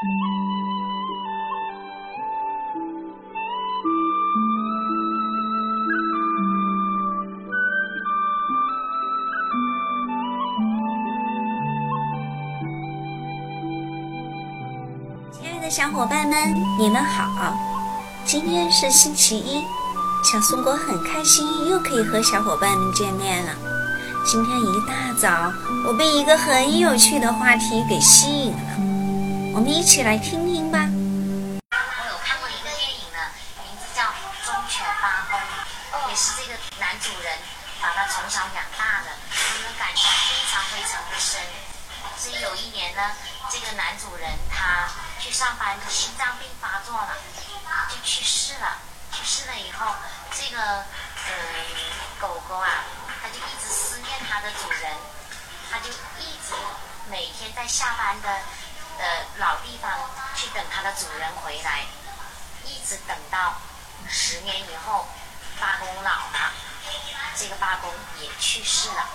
亲爱的小伙伴们，你们好！今天是星期一，小松果很开心，又可以和小伙伴们见面了。今天一大早，我被一个很有趣的话题给吸引了，我们一起来听听吧。我有看过一个电影呢，名字叫《忠犬八公》，也是这个男主人把他从小养大的，他们感情非常非常的深。所以有一年呢，这个男主人他去上班，他心脏病发作了，就去世了。去世了以后，这个嗯狗狗啊，它就一直思念它的主人，它就一直每天在下班的呃老地方去等它的主人回来，一直等到十年以后，八公老了，这个八公也去世了。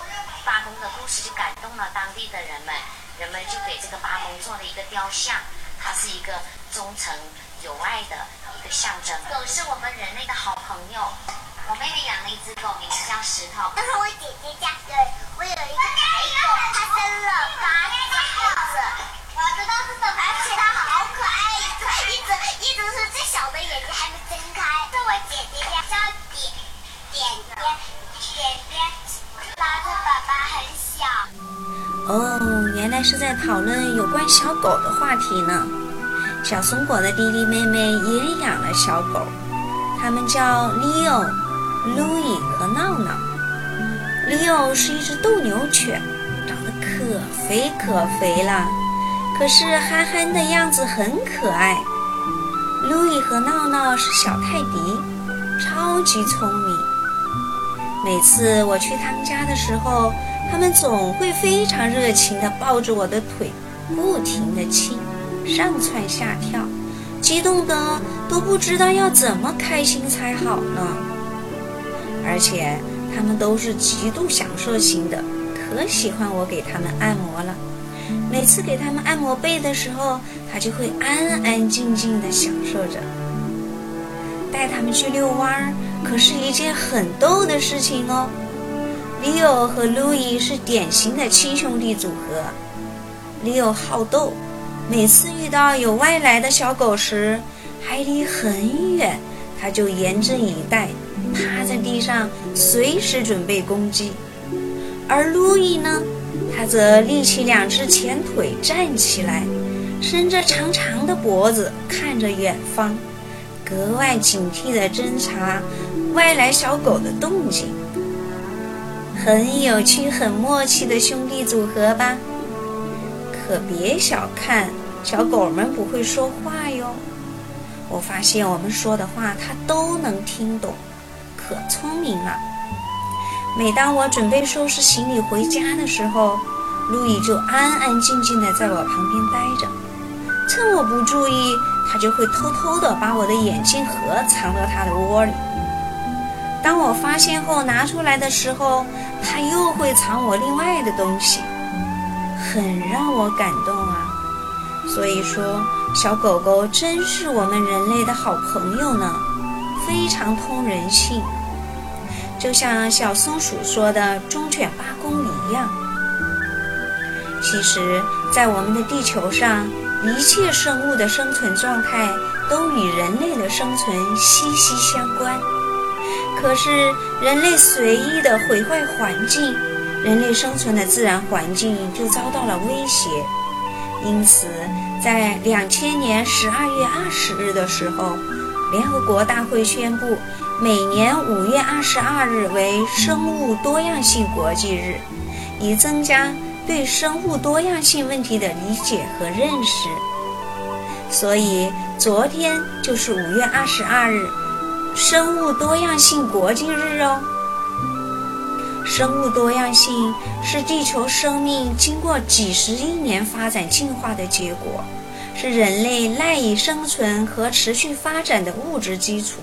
八公的故事就感动了当地的人们，人们就给这个八公做了一个雕像，它是一个忠诚友爱的一个象征。狗是我们人类的好朋友。我妹妹养了一只狗，名字叫石头。这是我姐姐家对我有一个哦，原来是在讨论有关小狗的话题呢。小松果的弟弟妹妹也养了小狗，它们叫 Leo、Louis 和闹闹。Leo 是一只斗牛犬，长得可肥可肥了，可是憨憨的样子很可爱。Louis 和闹闹是小泰迪，超级聪明。每次我去他们家的时候，他们总会非常热情地抱着我的腿，不停地亲，上蹿下跳，激动的都不知道要怎么开心才好呢。而且他们都是极度享受型的，可喜欢我给他们按摩了。每次给他们按摩背的时候，他就会安安静静地享受着。带他们去遛弯儿，可是一件很逗的事情哦。Leo 和 Louis 是典型的亲兄弟组合。Leo 好斗，每次遇到有外来的小狗时，还离很远，他就严阵以待，趴在地上，随时准备攻击。而 Louis 呢，他则立起两只前腿站起来，伸着长长的脖子看着远方。格外警惕地侦查外来小狗的动静，很有趣、很默契的兄弟组合吧？可别小看小狗们不会说话哟！我发现我们说的话它都能听懂，可聪明了。每当我准备收拾行李回家的时候，路易就安安静静地在我旁边待着，趁我不注意。他就会偷偷地把我的眼镜盒藏到他的窝里。当我发现后拿出来的时候，他又会藏我另外的东西，很让我感动啊！所以说，小狗狗真是我们人类的好朋友呢，非常通人性。就像小松鼠说的“忠犬八公”一样。其实，在我们的地球上。一切生物的生存状态都与人类的生存息息相关。可是人类随意的毁坏环境，人类生存的自然环境就遭到了威胁。因此，在两千年十二月二十日的时候，联合国大会宣布，每年五月二十二日为生物多样性国际日，以增加。对生物多样性问题的理解和认识，所以昨天就是五月二十二日，生物多样性国际日哦。生物多样性是地球生命经过几十亿年发展进化的结果，是人类赖以生存和持续发展的物质基础。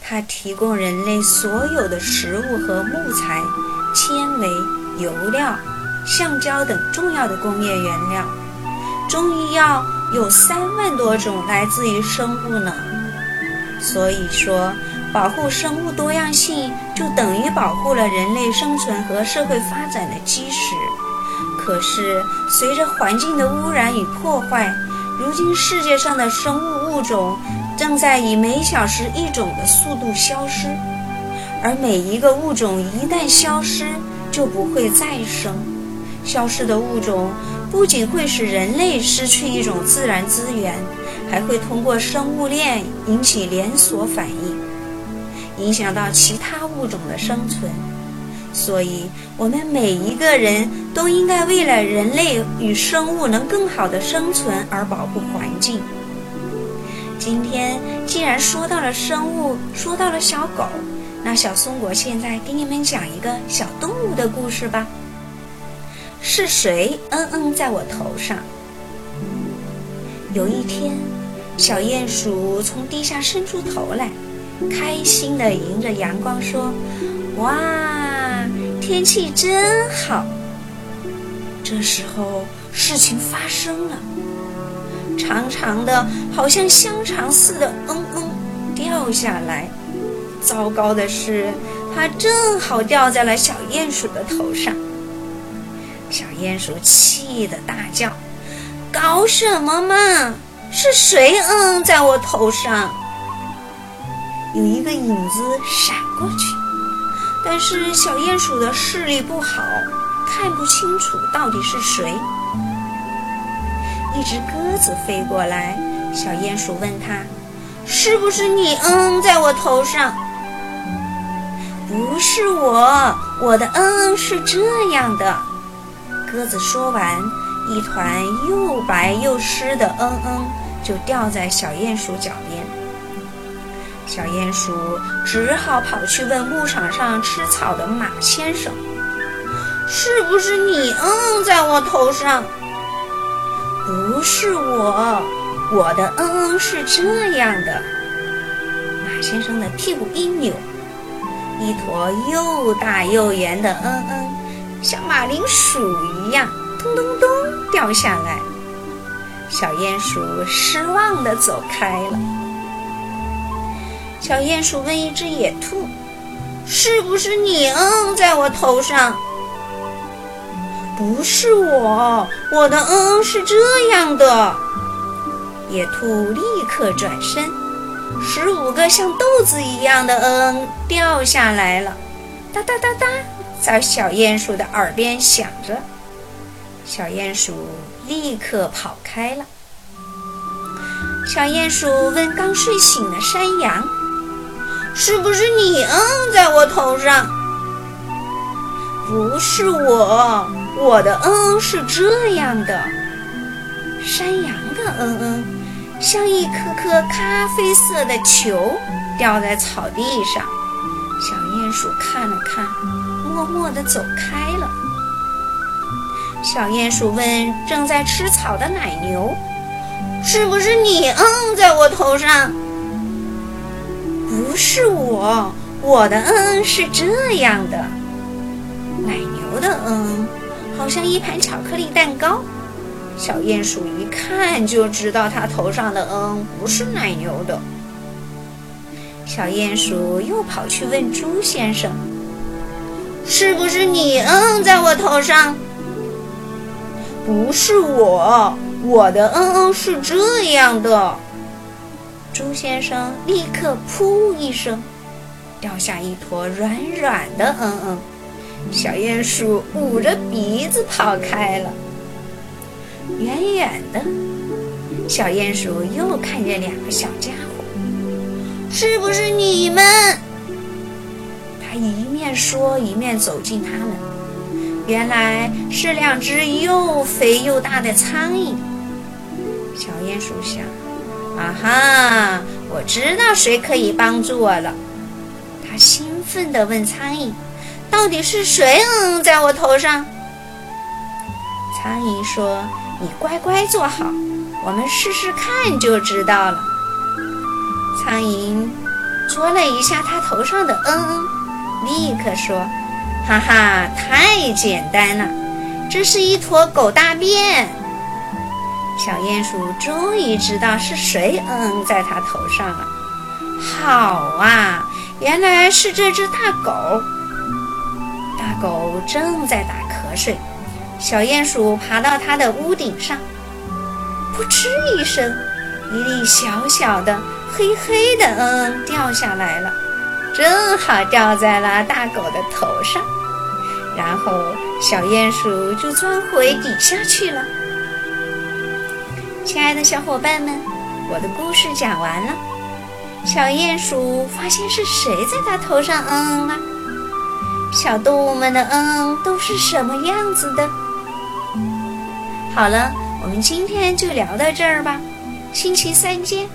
它提供人类所有的食物和木材、纤维、油料。橡胶等重要的工业原料，中医药有三万多种来自于生物呢。所以说，保护生物多样性就等于保护了人类生存和社会发展的基石。可是，随着环境的污染与破坏，如今世界上的生物物种正在以每小时一种的速度消失，而每一个物种一旦消失，就不会再生。消失的物种不仅会使人类失去一种自然资源，还会通过生物链引起连锁反应，影响到其他物种的生存。所以，我们每一个人都应该为了人类与生物能更好的生存而保护环境。今天既然说到了生物，说到了小狗，那小松果现在给你们讲一个小动物的故事吧。是谁嗯嗯在我头上？有一天，小鼹鼠从地下伸出头来，开心地迎着阳光说：“哇，天气真好！”这时候，事情发生了，长长的，好像香肠似的“嗯嗯”掉下来。糟糕的是，它正好掉在了小鼹鼠的头上。小鼹鼠气得大叫：“搞什么嘛！是谁嗯嗯在我头上？”有一个影子闪过去，但是小鼹鼠的视力不好，看不清楚到底是谁。一只鸽子飞过来，小鼹鼠问他：“是不是你嗯嗯在我头上？”“不是我，我的嗯嗯是这样的。”鸽子说完，一团又白又湿的“嗯嗯”就掉在小鼹鼠脚边。小鼹鼠只好跑去问牧场上吃草的马先生：“是不是你嗯嗯在我头上？”“不是我，我的嗯嗯是这样的。”马先生的屁股一扭，一坨又大又圆的“嗯嗯”。像马铃薯一样，咚咚咚掉下来。小鼹鼠失望地走开了。小鼹鼠问一只野兔：“是不是你嗯在我头上？”“不是我，我的嗯嗯是这样的。”野兔立刻转身，十五个像豆子一样的嗯掉下来了，哒哒哒哒。在小鼹鼠的耳边响着，小鼹鼠立刻跑开了。小鼹鼠问刚睡醒的山羊：“是不是你嗯在我头上？”“不是我，我的嗯嗯是这样的。”山羊的嗯嗯像一颗颗咖啡色的球掉在草地上。小鼹鼠看了看。默默地走开了。小鼹鼠问正在吃草的奶牛：“是不是你嗯在我头上？”“不是我，我的嗯嗯是这样的。”奶牛的嗯好像一盘巧克力蛋糕。小鼹鼠一看就知道它头上的嗯不是奶牛的。小鼹鼠又跑去问猪先生。是不是你嗯嗯在我头上？不是我，我的嗯嗯是这样的。猪先生立刻噗一声，掉下一坨软软的嗯嗯。小鼹鼠捂着鼻子跑开了。远远的，小鼹鼠又看见两个小家伙。是不是你们？他一面说，一面走近他们。原来是两只又肥又大的苍蝇。小鼹鼠想：“啊哈，我知道谁可以帮助我了。”他兴奋地问苍蝇：“到底是谁嗯在我头上？”苍蝇说：“你乖乖坐好，我们试试看就知道了。”苍蝇啄了一下他头上的嗯嗯。立刻说：“哈哈，太简单了，这是一坨狗大便。”小鼹鼠终于知道是谁嗯嗯在它头上了。好啊，原来是这只大狗。大狗正在打瞌睡，小鼹鼠爬到它的屋顶上，噗嗤一声，一粒小小的黑黑的嗯掉下来了，正好掉在了大狗的头上。然后小鼹鼠就钻回底下去了。亲爱的小伙伴们，我的故事讲完了。小鼹鼠发现是谁在它头上嗯嗯了。小动物们的嗯嗯都是什么样子的？好了，我们今天就聊到这儿吧，星期三见。